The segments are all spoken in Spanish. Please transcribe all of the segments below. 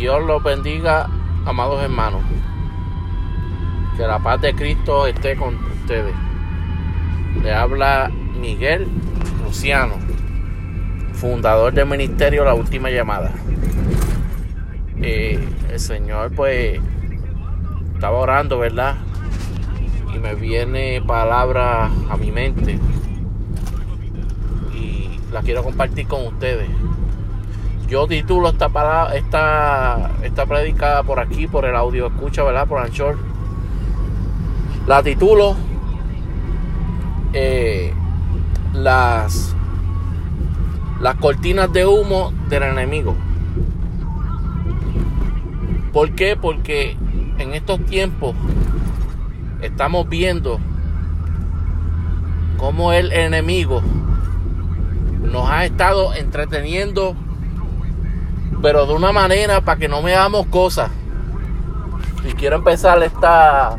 Dios los bendiga, amados hermanos. Que la paz de Cristo esté con ustedes. Le habla Miguel Luciano, fundador del ministerio La Última Llamada. Eh, el Señor pues estaba orando, ¿verdad? Y me viene palabra a mi mente. Y la quiero compartir con ustedes. Yo titulo esta palabra, esta, esta predicada por aquí, por el audio escucha, ¿verdad? Por Anchor. La titulo eh, las, las cortinas de humo del enemigo. ¿Por qué? Porque en estos tiempos estamos viendo cómo el enemigo nos ha estado entreteniendo pero de una manera para que no veamos cosas. Y quiero empezar esta,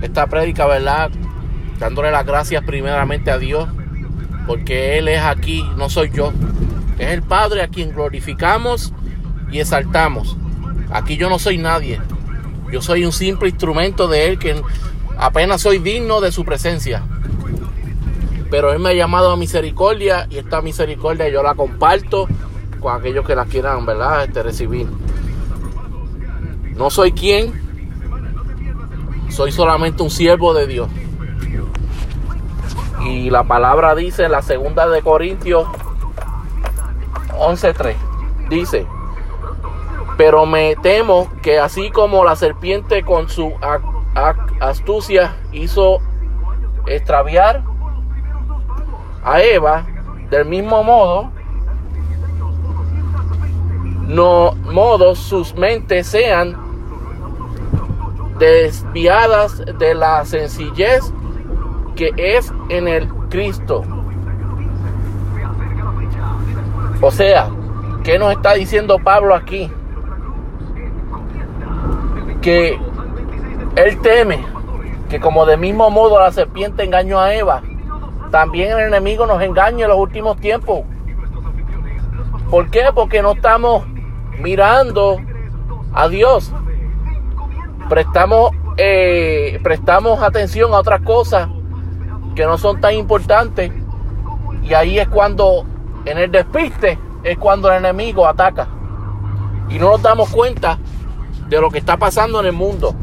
esta prédica, ¿verdad? Dándole las gracias primeramente a Dios, porque Él es aquí, no soy yo. Es el Padre a quien glorificamos y exaltamos. Aquí yo no soy nadie. Yo soy un simple instrumento de Él que apenas soy digno de su presencia. Pero Él me ha llamado a misericordia y esta misericordia yo la comparto con aquellos que la quieran, ¿verdad? Este, recibir. No soy quien, soy solamente un siervo de Dios. Y la palabra dice en la segunda de Corintios 11:3. Dice, pero me temo que así como la serpiente con su astucia hizo extraviar a Eva, del mismo modo, no modos sus mentes sean desviadas de la sencillez que es en el Cristo. O sea, ¿qué nos está diciendo Pablo aquí? Que él teme que como de mismo modo la serpiente engañó a Eva, también el enemigo nos engaña en los últimos tiempos. ¿Por qué? Porque no estamos mirando a Dios. Prestamos, eh, prestamos atención a otras cosas que no son tan importantes. Y ahí es cuando, en el despiste, es cuando el enemigo ataca. Y no nos damos cuenta de lo que está pasando en el mundo.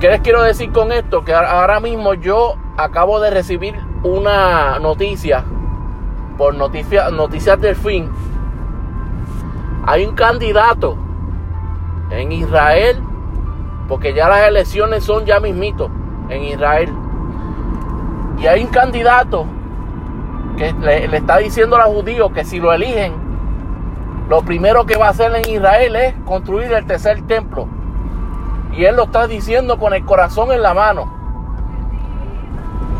¿Qué les quiero decir con esto? Que ahora mismo yo acabo de recibir una noticia por noticia, Noticias del Fin hay un candidato en Israel, porque ya las elecciones son ya mismito en Israel. Y hay un candidato que le, está diciendo a los judíos que si lo eligen, lo primero que va a hacer en Israel es construir el tercer templo. Y él lo está diciendo con el corazón en la mano.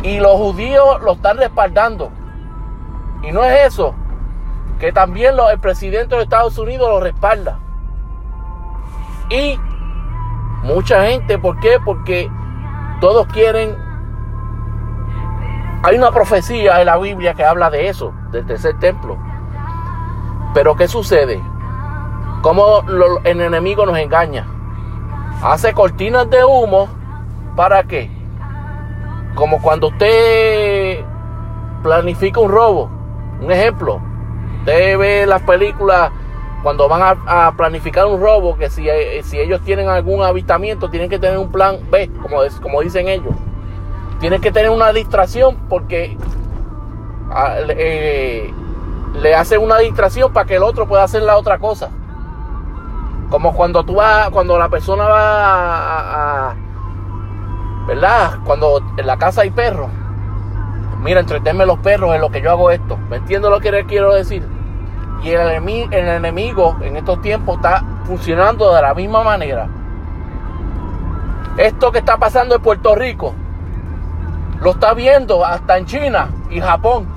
Y los judíos lo están respaldando. Y no es eso que también el presidente de Estados Unidos lo respalda. Y mucha gente, ¿por qué? Porque todos quieren... Hay una profecía en la Biblia que habla de eso, del tercer templo. Pero ¿qué sucede? ¿Cómo el enemigo nos engaña? Hace cortinas de humo, ¿para qué? Como cuando usted planifica un robo. Un ejemplo, Usted ve las películas cuando van a, planificar un robo, que si, eh, si, ellos tienen algún habitamiento, tienen que tener un plan B, como, como dicen ellos. Tienen que tener una distracción porque ah, eh, le hacen una distracción para que el otro pueda hacer la otra cosa. Como cuando tú vas, cuando la persona va a, ¿verdad? Cuando en la casa hay perros. Mira, entretenme los perros en lo que yo hago esto. ¿Me entiendo lo que quiero decir? Y el enemigo, en estos tiempos está funcionando de la misma manera. Esto que está pasando en Puerto Rico, lo está viendo hasta en China y Japón.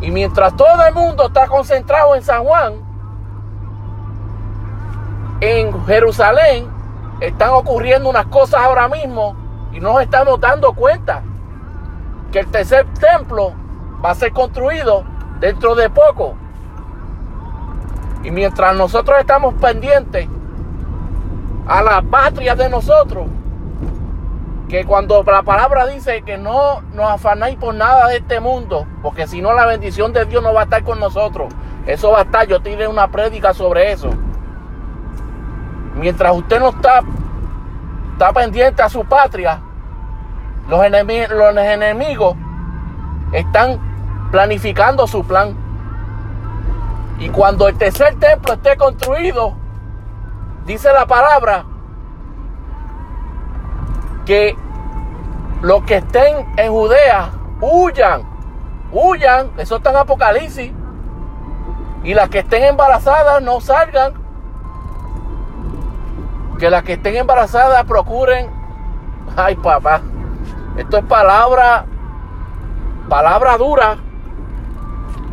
Y mientras todo el mundo está concentrado en San Juan, en Jerusalén están ocurriendo unas cosas ahora mismo y nos estamos dando cuenta que el tercer templo va a ser construido dentro de poco. Y mientras nosotros estamos pendientes a la patria de nosotros, que cuando la palabra dice que no nos afanáis por nada de este mundo, porque si no la bendición de Dios no va a estar con nosotros. Eso va a estar, yo tiré una prédica sobre eso. Mientras usted no está, está pendiente a su patria, los enemigos, los enemigos están planificando su plan. Y cuando el tercer templo esté construido, dice la palabra que los que estén en Judea huyan, huyan, eso está en Apocalipsis. Y las que estén embarazadas no salgan. Que las que estén embarazadas procuren. Ay, papá. Esto es palabra, palabra dura.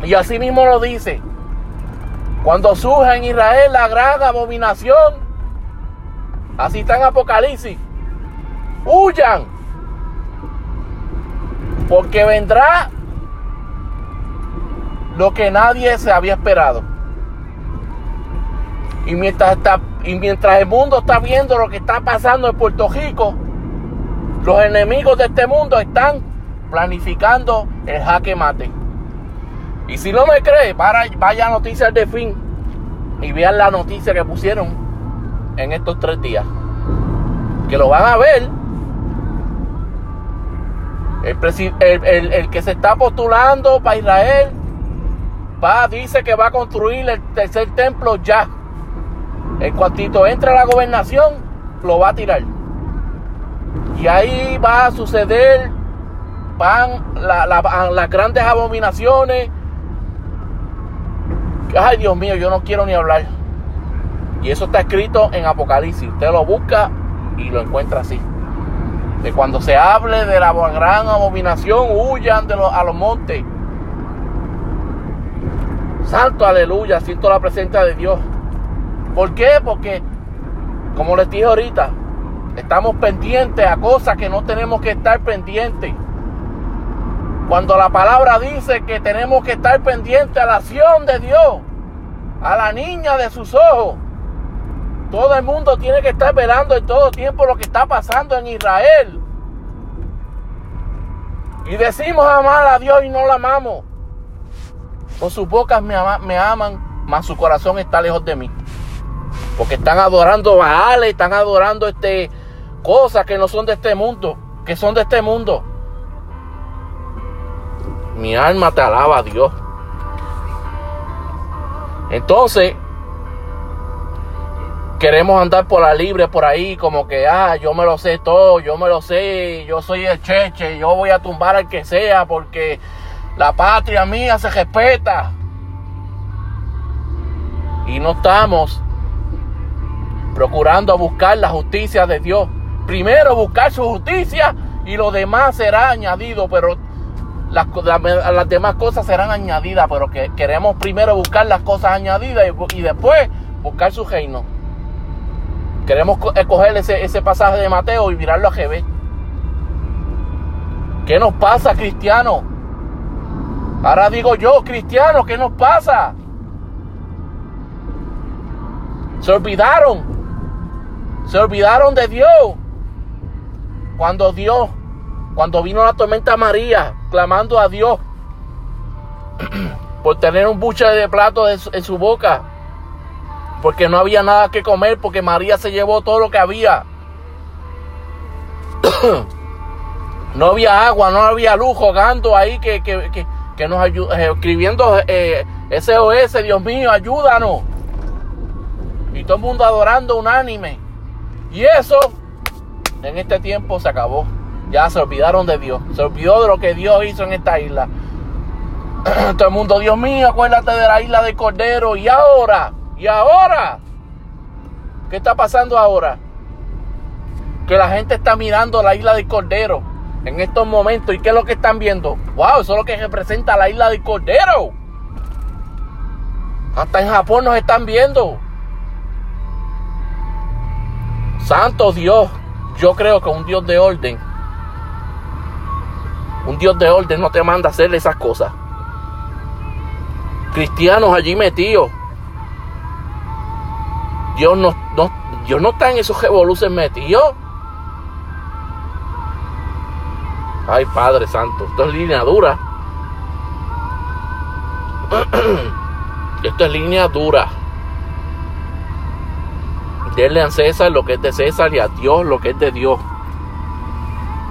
Y así mismo lo dice. Cuando surja en Israel la gran abominación. Así está en Apocalipsis huyan. Porque vendrá lo que nadie se había esperado. Y mientras, está, y mientras el mundo está viendo lo que está pasando en Puerto Rico, los enemigos de este mundo están planificando el jaque mate. Y si no me cree, vaya Noticias de Fin y vean la noticia que pusieron en estos tres días. Que lo van a ver el, que se está postulando para Israel dice que va a construir el tercer templo ya. En cuantito entra a la gobernación, lo va a tirar. Y ahí va a suceder, van las grandes abominaciones. Ay, Dios mío, yo no quiero ni hablar. Y eso está escrito en Apocalipsis. Usted lo busca y lo encuentra así que cuando se hable de la gran abominación, huyan de a los montes. Santo aleluya, siento la presencia de Dios. ¿Por qué? Porque, como les dije ahorita, estamos pendientes a cosas que no tenemos que estar pendientes. Cuando la palabra dice que tenemos que estar pendientes a la acción de Dios, a la niña de sus ojos, todo el mundo tiene que estar velando en todo tiempo lo que está pasando en Israel. Y decimos amar a Dios y no la amamos. Con sus bocas me, aman, mas su corazón está lejos de mí. Porque están adorando Baales, están adorando este, cosas que no son de este mundo, que son de este mundo. Mi alma te alaba a Dios. Entonces, queremos andar por la libre por ahí, como que, ah, yo me lo sé todo, yo me lo sé, yo soy el cheche, yo voy a tumbar al que sea porque la patria mía se respeta. Y no estamos procurando buscar la justicia de Dios. Primero buscar su justicia y lo demás será añadido, pero las, demás cosas serán añadidas, pero que queremos primero buscar las cosas añadidas y, y después buscar su reino. Queremos escoger ese, ese pasaje de Mateo y mirarlo a GB. ¿Qué nos pasa, cristiano? Ahora digo yo, cristiano, ¿qué nos pasa? Se olvidaron. Se olvidaron de Dios. Cuando Dios, cuando vino la tormenta María, clamando a Dios por tener un buche de plato en su boca porque no había nada que comer, porque María se llevó todo lo que había. no había agua, no había luz, jugando ahí que, que, nos ayuda, eh, escribiendo eh, SOS, Dios mío, ayúdanos. Y todo el mundo adorando unánime. Y eso en este tiempo se acabó. Ya se olvidaron de Dios. Se olvidó de lo que Dios hizo en esta isla. todo el mundo, Dios mío, acuérdate de la isla de Cordero. Y ahora, y ahora, ¿qué está pasando ahora? Que la gente está mirando la isla del Cordero en estos momentos. ¿Y qué es lo que están viendo? ¡Wow! Eso es lo que representa la isla del Cordero. Hasta en Japón nos están viendo. Santo Dios, yo creo que un Dios de orden, un Dios de orden no te manda a hacer esas cosas. Cristianos allí metidos Dios no, no, Dios no está en esos revoluciones metidos. Ay, Padre Santo, esto es línea dura. Esto es línea dura. Denle a César lo que es de César y a Dios lo que es de Dios.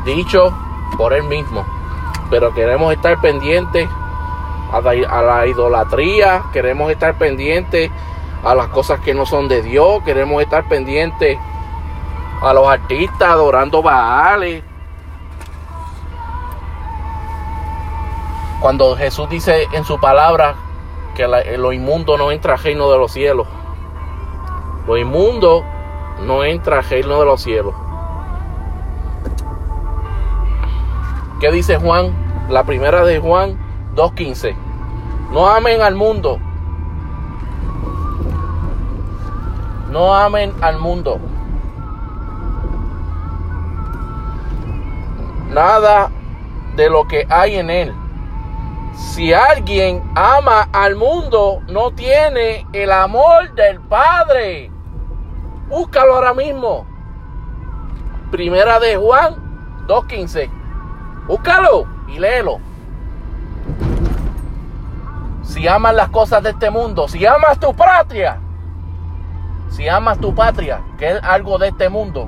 Dicho por él mismo. Pero queremos estar pendientes a la, idolatría, queremos estar pendientes a las cosas que no son de Dios, queremos estar pendientes a los artistas adorando Baales. Cuando Jesús dice en su palabra que lo inmundo no entra al reino de los cielos. Lo inmundo no entra al reino de los cielos. ¿Qué dice Juan? La primera de Juan 2.15. No amen al mundo. No amen al mundo. Nada de lo que hay en él. Si alguien ama al mundo, no tiene el amor del Padre. Búscalo ahora mismo. Primera de Juan 2.15. Búscalo y léelo. Si amas las cosas de este mundo, si amas tu patria, si amas tu patria, que es algo de este mundo,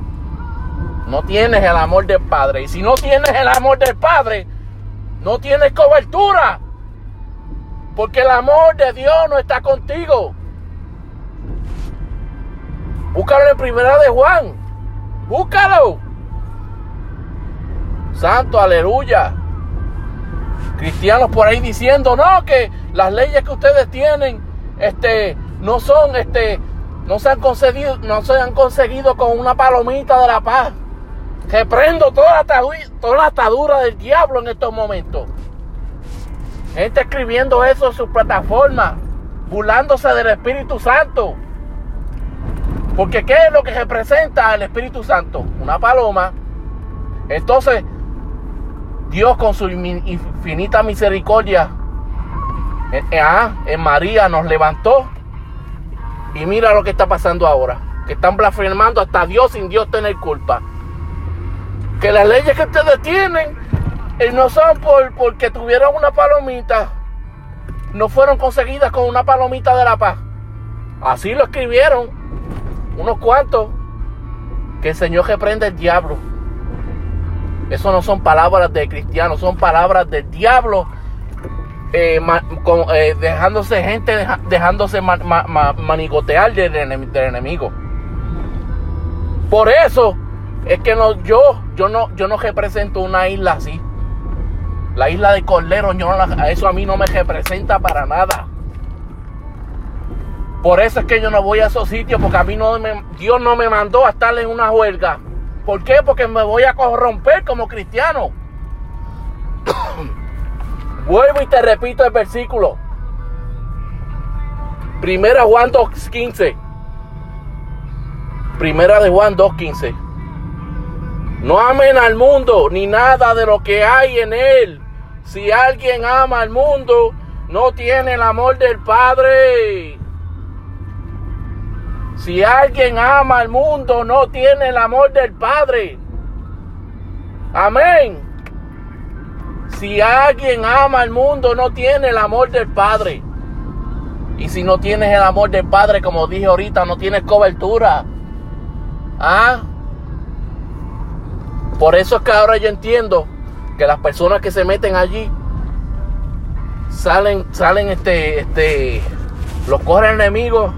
no tienes el amor del Padre. Y si no tienes el amor del Padre, no tienes cobertura. Porque el amor de Dios no está contigo. Búscalo en primera de Juan. Búscalo. Santo, aleluya. Cristianos por ahí diciendo, no, que las leyes que ustedes tienen, este, no son, este, no se han conseguido, no se han conseguido con una palomita de la paz. Reprendo toda la, toda la atadura del diablo en estos momentos. Gente escribiendo eso en su plataforma, burlándose del Espíritu Santo. Porque ¿qué es lo que representa el Espíritu Santo? Una paloma. Entonces, Dios con su infinita misericordia en, eh, ah, en María nos levantó. Y mira lo que está pasando ahora. Que están blasfemando hasta Dios sin Dios tener culpa. Que las leyes que ustedes tienen y no son por, porque tuvieron una palomita. No fueron conseguidas con una palomita de la paz. Así lo escribieron unos cuantos. Que el Señor reprende el diablo. Eso no son palabras de cristianos, son palabras del diablo. Eh, eh, dejándose gente, dejándose manigotear del, enemigo. Por eso es que no, yo, yo, no, yo no represento una isla así. La isla de Cordero, eso a mí no me representa para nada. Por eso es que yo no voy a esos sitios, porque a mí no me, Dios no me mandó a estar en una huelga. ¿Por qué? Porque me voy a corromper como cristiano. Vuelvo y te repito el versículo. Primera Juan 2.15. Primera de Juan 2.15. No amen al mundo ni nada de lo que hay en él. Si alguien ama al mundo, no tiene el amor del Padre. Si alguien ama al mundo, no tiene el amor del Padre. Amén. Si alguien ama al mundo, no tiene el amor del Padre. Y si no tienes el amor del Padre, como dije ahorita, no tienes cobertura. ¿Ah? Por eso es que ahora yo entiendo que las personas que se meten allí salen, salen este, este, los corre el enemigo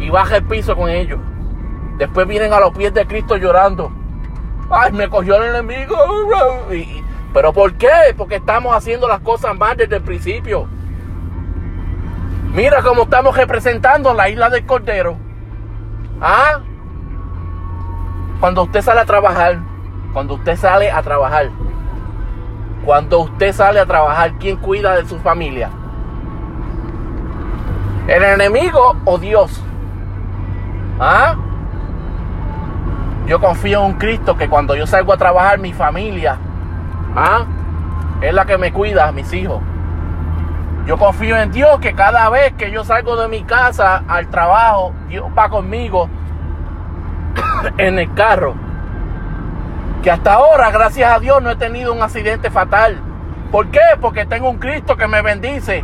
y baja el piso con ellos. Después vienen a los pies de Cristo llorando. Ay, me cogió el enemigo. Pero ¿por qué? Porque estamos haciendo las cosas mal desde el principio. Mira cómo estamos representando la isla del Cordero. ¿Ah? Cuando usted sale a trabajar, cuando usted sale a trabajar, cuando usted sale a trabajar, ¿quién cuida de su familia? ¿El enemigo o Dios? ¿Ah? Yo confío en un Cristo que cuando yo salgo a trabajar, mi familia ¿ah? es la que me cuida, mis hijos. Yo confío en Dios que cada vez que yo salgo de mi casa al trabajo, Dios va conmigo en el carro. Que hasta ahora, gracias a Dios, no he tenido un accidente fatal. ¿Por qué? Porque tengo un Cristo que me bendice.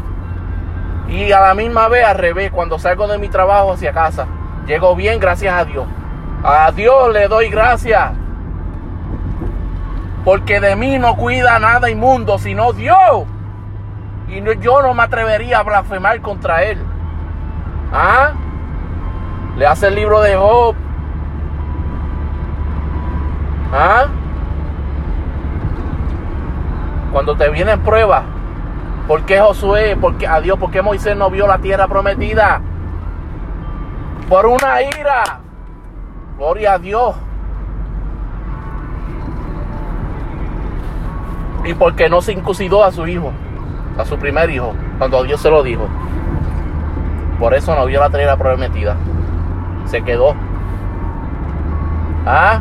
Y a la misma vez al revés, cuando salgo de mi trabajo hacia casa, llego bien, gracias a Dios. A Dios le doy gracias. Porque de mí no cuida nada inmundo, sino Dios. Y yo no me atrevería a blasfemar contra Él. ¿Ah? Le hace el libro de Job. ¿Ah? Cuando te vienen pruebas, ¿por qué Josué, por qué, a Dios, por qué Moisés no vio la tierra prometida? Por una ira. Gloria a Dios. Y porque no se incusidó a su hijo, a su primer hijo, cuando Dios se lo dijo. Por eso no vio la tierra prometida. Se quedó. ¿Ah?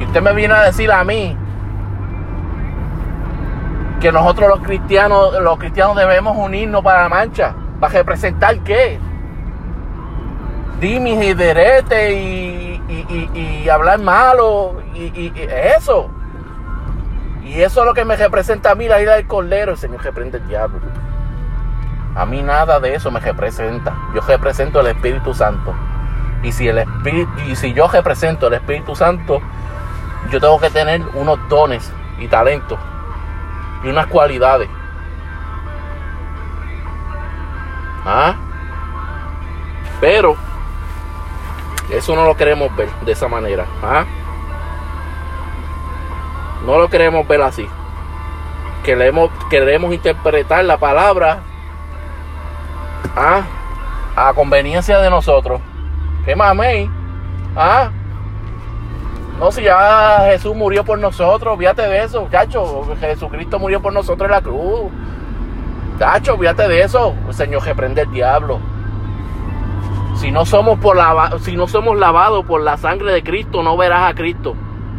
Y usted me viene a decir a mí que nosotros los cristianos, los cristianos debemos unirnos para la mancha. ¿Para representar qué? Dimis y derete y, y, hablar malo y, y, eso. Y eso es lo que me representa a mí, la ira del cordero. El Señor reprende el diablo. A mí nada de eso me representa. Yo represento el Espíritu Santo. Y si, el Espíritu, y si yo represento el Espíritu Santo, yo tengo que tener unos dones y talentos y unas cualidades. ¿Ah? Pero eso no lo queremos ver de esa manera. ¿Ah? No lo queremos ver así. Queremos, queremos interpretar la palabra ¿ah? a conveniencia de nosotros. ¿Qué mames? ¿Ah? No, si ya Jesús murió por nosotros, fíjate de eso, chacho. Jesucristo murió por nosotros en la cruz. Chacho, fíjate de eso. El Señor reprende el diablo. Si no somos por si no somos lavados por la sangre de Cristo, no verás a Cristo.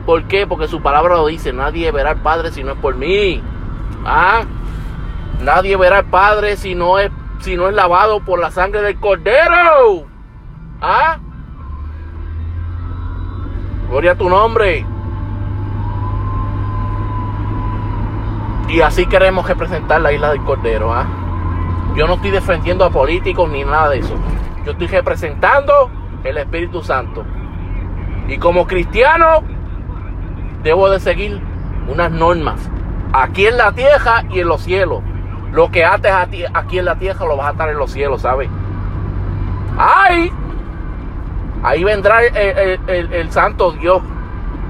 ¿Por qué? Porque su palabra lo dice, nadie verá al Padre si no es por mí. ¿Ah? Nadie verá al Padre si no es si no es lavado por la sangre del Cordero. ¿Ah? Gloria a tu nombre. Y así queremos representar la isla del Cordero. ¿ah? Yo no estoy defendiendo a políticos ni nada de eso. Yo estoy representando el Espíritu Santo. Y como cristiano, debo de seguir unas normas. Aquí en la tierra y en los cielos. Lo que ates aquí en la tierra lo vas a atar en los cielos, ¿sabes? ¡Ay! Ahí vendrá el, santo Dios.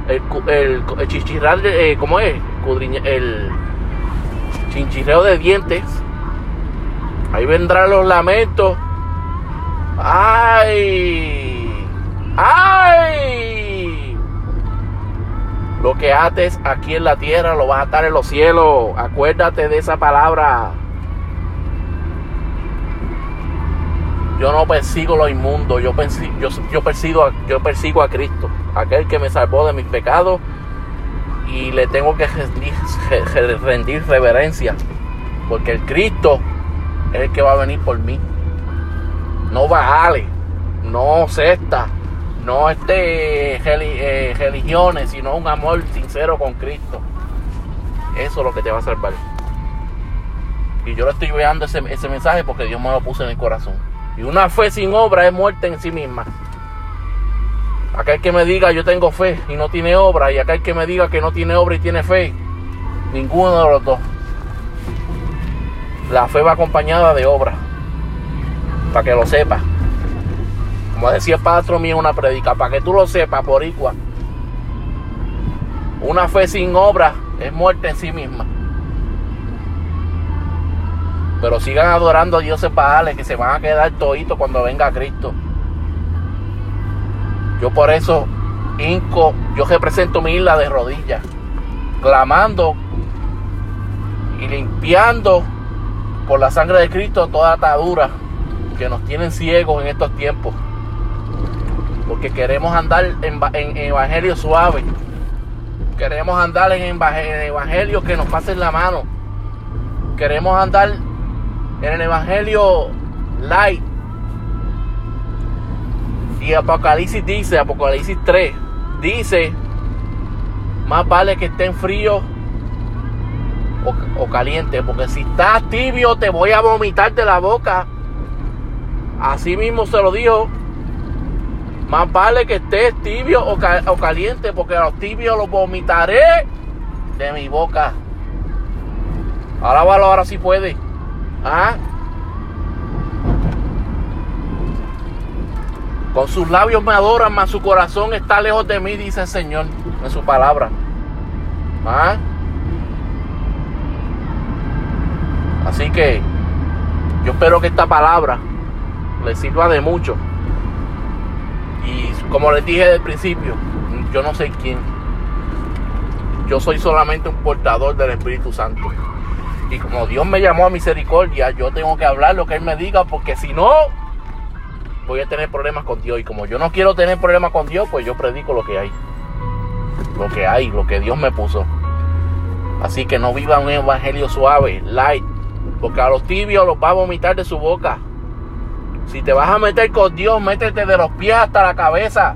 El, chichirral, eh, ¿cómo es? el chinchirreo de dientes. Ahí vendrán los lamentos. ¡Ay! ¡Ay! Lo que ates aquí en la tierra lo vas a atar en los cielos. Acuérdate de esa palabra. Yo no persigo lo inmundo, yo, persigo, yo, yo, persigo, yo persigo a Cristo, aquel que me salvó de mis pecados y le tengo que rendir, reverencia, porque el Cristo es el que va a venir por mí. No vale, no secta, no este eh, religiones, sino un amor sincero con Cristo. Eso es lo que te va a salvar. Y yo le estoy enviando ese, ese mensaje porque Dios me lo puso en el corazón. Y una fe sin obra es muerte en sí misma. Aquel que me diga yo tengo fe y no tiene obra, y aquel que me diga que no tiene obra y tiene fe, ninguno de los dos. La fe va acompañada de obra, para que lo sepa. Como decía el patrón mío una predica, para que tú lo sepas por igual. Una fe sin obra es muerte en sí misma. Pero sigan adorando a dioses baales que se van a quedar toditos cuando venga Cristo. Yo por eso inco, yo represento mi isla de rodillas, clamando y limpiando por la sangre de Cristo toda atadura que nos tienen ciegos en estos tiempos. Porque queremos andar en, evangelio suave. Queremos andar en, en evangelio que nos pasen la mano queremos andar en el Evangelio light. Y Apocalipsis dice, Apocalipsis 3, dice, más vale que estén fríos o calientes, porque si estás tibio te voy a vomitar de la boca. Así mismo se lo dijo. Más vale que estés tibio o, caliente, porque a los tibios los vomitaré de mi boca. Alábalo ahora si puede. ¿Ah? Con sus labios me adoran, mas su corazón está lejos de mí, dice el Señor en su palabra. ¿Ah? Así que yo espero que esta palabra le sirva de mucho. Y como les dije del principio, yo no sé quién. Yo soy solamente un portador del Espíritu Santo. Y como Dios me llamó a misericordia, yo tengo que hablar lo que Él me diga, porque si no, voy a tener problemas con Dios. Y como yo no quiero tener problemas con Dios, pues yo predico lo que hay. Lo que hay, lo que Dios me puso. Así que no viva un evangelio suave, light, porque a los tibios los va a vomitar de su boca. Si te vas a meter con Dios, métete de los pies hasta la cabeza.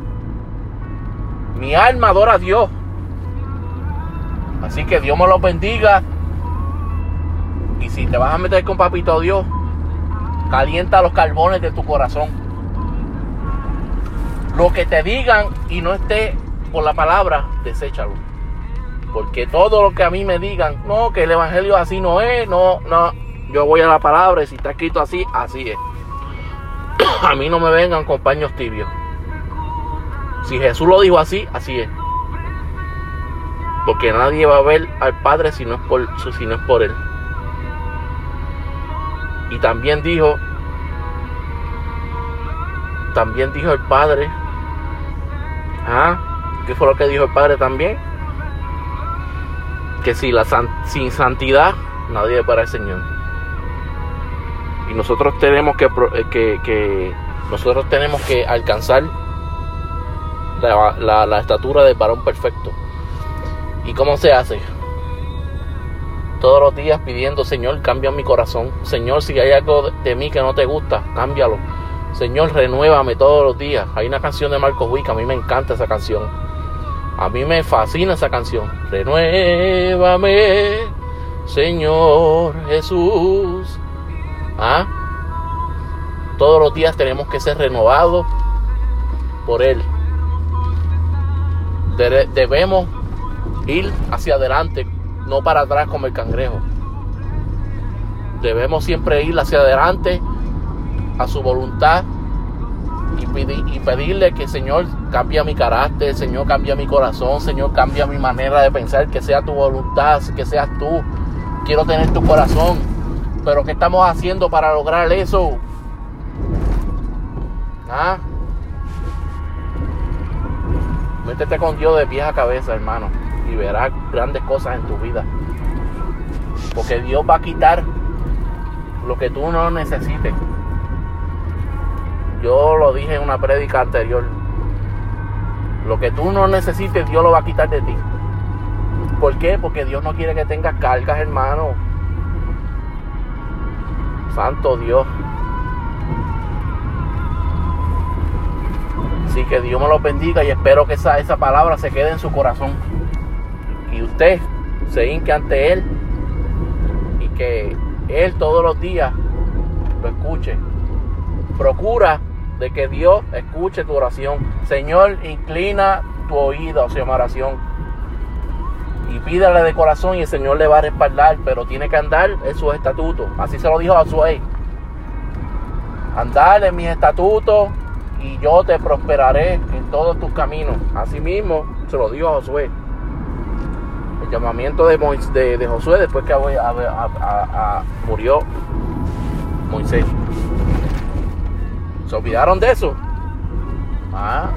Mi alma adora a Dios. Así que Dios me los bendiga. Y si te vas a meter con Papito Dios, calienta los carbones de tu corazón. Lo que te digan y no esté por la palabra, deséchalo. Porque todo lo que a mí me digan, no, que el evangelio así no es, no, no. Yo voy a la palabra y si está escrito así, así es. A mí no me vengan con paños tibios. Si Jesús lo dijo así, así es. Porque nadie va a ver al Padre si no es por, si no es por Él. Y también dijo, también dijo el Padre, ¿ah? ¿Qué fue lo que dijo el Padre también? Que si la sin santidad nadie para el Señor. Y nosotros tenemos que, que, que nosotros tenemos que alcanzar la, la, la estatura del varón perfecto. ¿Y cómo se hace? todos los días pidiendo, Señor, cambia mi corazón. Señor, si hay algo de mí que no te gusta, cámbialo. Señor, renuévame todos los días. Hay una canción de Marcos Wick, a mí me encanta esa canción. A mí me fascina esa canción. Renuévame, Señor Jesús. ¿Ah? Todos los días tenemos que ser renovados por Él. Debemos ir hacia adelante no para atrás como el cangrejo. Debemos siempre ir hacia adelante a su voluntad y, pedirle que Señor cambie mi carácter, Señor cambia mi corazón, Señor cambia mi manera de pensar, que sea tu voluntad, que seas tú. Quiero tener tu corazón. Pero ¿qué estamos haciendo para lograr eso? ¿Ah? Métete con Dios de vieja cabeza, hermano y verás grandes cosas en tu vida. Porque Dios va a quitar lo que tú no necesites. Yo lo dije en una prédica anterior. Lo que tú no necesites, Dios lo va a quitar de ti. ¿Por qué? Porque Dios no quiere que tengas cargas, hermano. Santo Dios. Así que Dios me lo bendiga y espero que esa, esa palabra se quede en su corazón y usted se hinque ante Él y que Él todos los días lo escuche. Procura de que Dios escuche tu oración. Señor, inclina tu oído hacia mi oración. Y pídale de corazón y el Señor le va a respaldar, pero tiene que andar en sus estatutos. Así se lo dijo a Josué. Andar en mis estatutos y yo te prosperaré en todos tus caminos. Así mismo se lo dijo a Josué llamamiento de, de, Josué después que murió Moisés. ¿Se olvidaron de eso? Ah.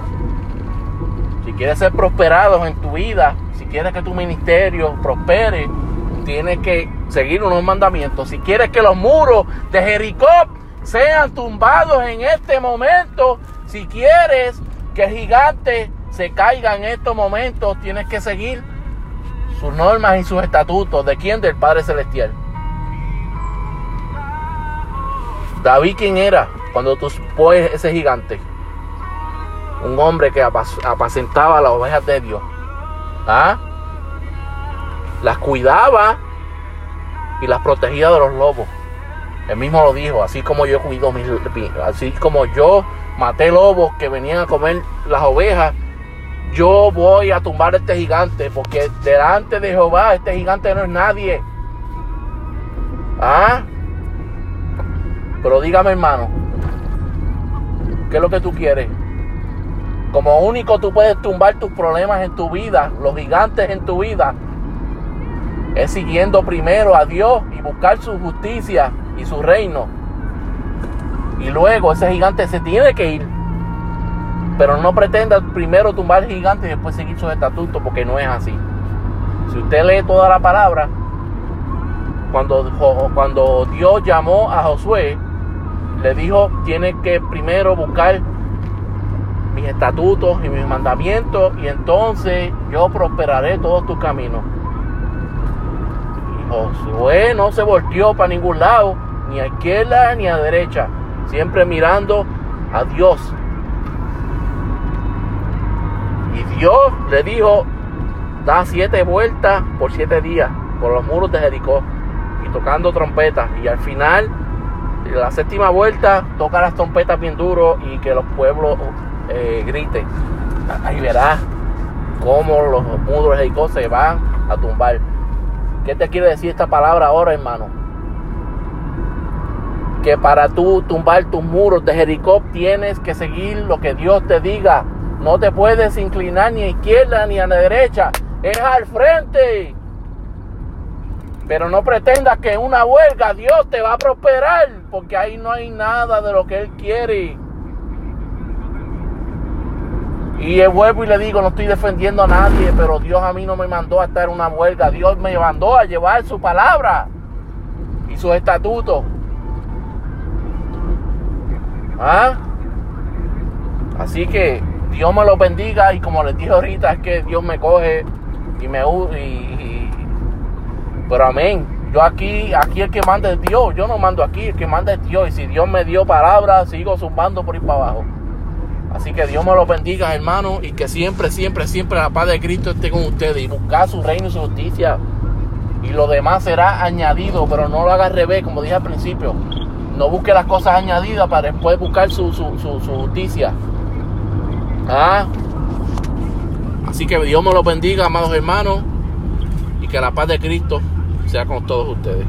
Si quieres ser prosperados en tu vida, si quieres que tu ministerio prospere, tienes que seguir unos mandamientos. Si quieres que los muros de Jericó sean tumbados en este momento, si quieres que el gigante se caiga en estos momentos, tienes que seguir sus normas y sus estatutos. ¿De quién? Del Padre Celestial. David, ¿quién era cuando tú pones ese gigante? Un hombre que apacentaba las ovejas de Dios. ¿Ah? Las cuidaba y las protegía de los lobos. Él mismo lo dijo, así como yo cuido mis, así como yo maté lobos que venían a comer las ovejas, yo voy a tumbar a este gigante, porque delante de Jehová este gigante no es nadie. ¿Ah? Pero dígame, hermano, ¿qué es lo que tú quieres? Como único tú puedes tumbar tus problemas en tu vida, los gigantes en tu vida, es siguiendo primero a Dios y buscar su justicia y su reino. Y luego ese gigante se tiene que ir. Pero no pretenda primero tumbar el gigante y después seguir sus estatutos, porque no es así. Si usted lee toda la palabra, cuando, cuando Dios llamó a Josué, le dijo, tienes que primero buscar mis estatutos y mis mandamientos y entonces yo prosperaré todos tus caminos. Y Josué no se volteó para ningún lado, ni a izquierda ni a derecha, siempre mirando a Dios. Y Dios le dijo, da siete vueltas por siete días por los muros de Jericó y tocando trompetas. Y al final la séptima vuelta toca las trompetas bien duro y que los pueblos eh, griten. Ahí verás cómo los muros de Jericó se van a tumbar. ¿Qué te quiere decir esta palabra ahora, hermano? Que para tú tumbar tus muros de Jericó tienes que seguir lo que Dios te diga. No te puedes inclinar ni a izquierda ni a la derecha. Es al frente. Pero no pretendas que en una huelga Dios te va a prosperar, porque ahí no hay nada de lo que Él quiere. Y vuelvo y le digo, no estoy defendiendo a nadie, pero Dios a mí no me mandó a estar en una huelga. Dios me mandó a llevar su palabra y sus estatutos. ¿Ah? Así que Dios me lo bendiga y como les dije ahorita es que Dios me coge y me y, pero amén. Yo aquí, aquí el que manda es Dios. Yo no mando aquí, el que manda es Dios. Y si Dios me dio palabras, sigo zumbando por ir para abajo. Así que Dios me lo bendiga, hermano. Y que siempre, siempre, siempre la paz de Cristo esté con ustedes. Y buscar su reino y su justicia. Y lo demás será añadido. Pero no lo haga al revés, como dije al principio. No busque las cosas añadidas para después buscar su, su, su, justicia. ¿Ah? Así que Dios me lo bendiga, amados hermanos. Y que la paz de Cristo sea con todos ustedes.